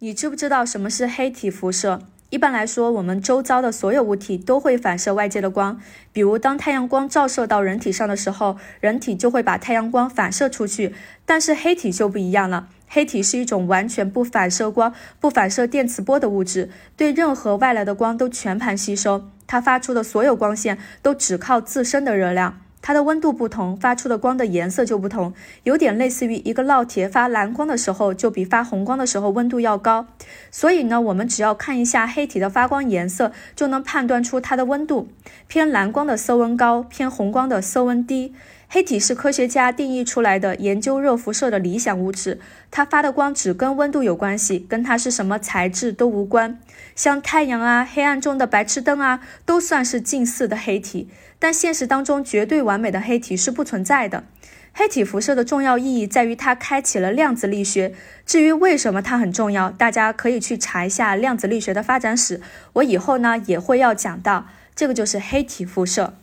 你知不知道什么是黑体辐射？一般来说，我们周遭的所有物体都会反射外界的光。比如，当太阳光照射到人体上的时候，人体就会把太阳光反射出去。但是黑体就不一样了，黑体是一种完全不反射光、不反射电磁波的物质，对任何外来的光都全盘吸收。它发出的所有光线都只靠自身的热量。它的温度不同，发出的光的颜色就不同，有点类似于一个烙铁发蓝光的时候，就比发红光的时候温度要高。所以呢，我们只要看一下黑体的发光颜色，就能判断出它的温度。偏蓝光的色温高，偏红光的色温低。黑体是科学家定义出来的研究热辐射的理想物质，它发的光只跟温度有关系，跟它是什么材质都无关。像太阳啊、黑暗中的白炽灯啊，都算是近似的黑体。但现实当中，绝对完完美的黑体是不存在的。黑体辐射的重要意义在于它开启了量子力学。至于为什么它很重要，大家可以去查一下量子力学的发展史。我以后呢也会要讲到，这个就是黑体辐射。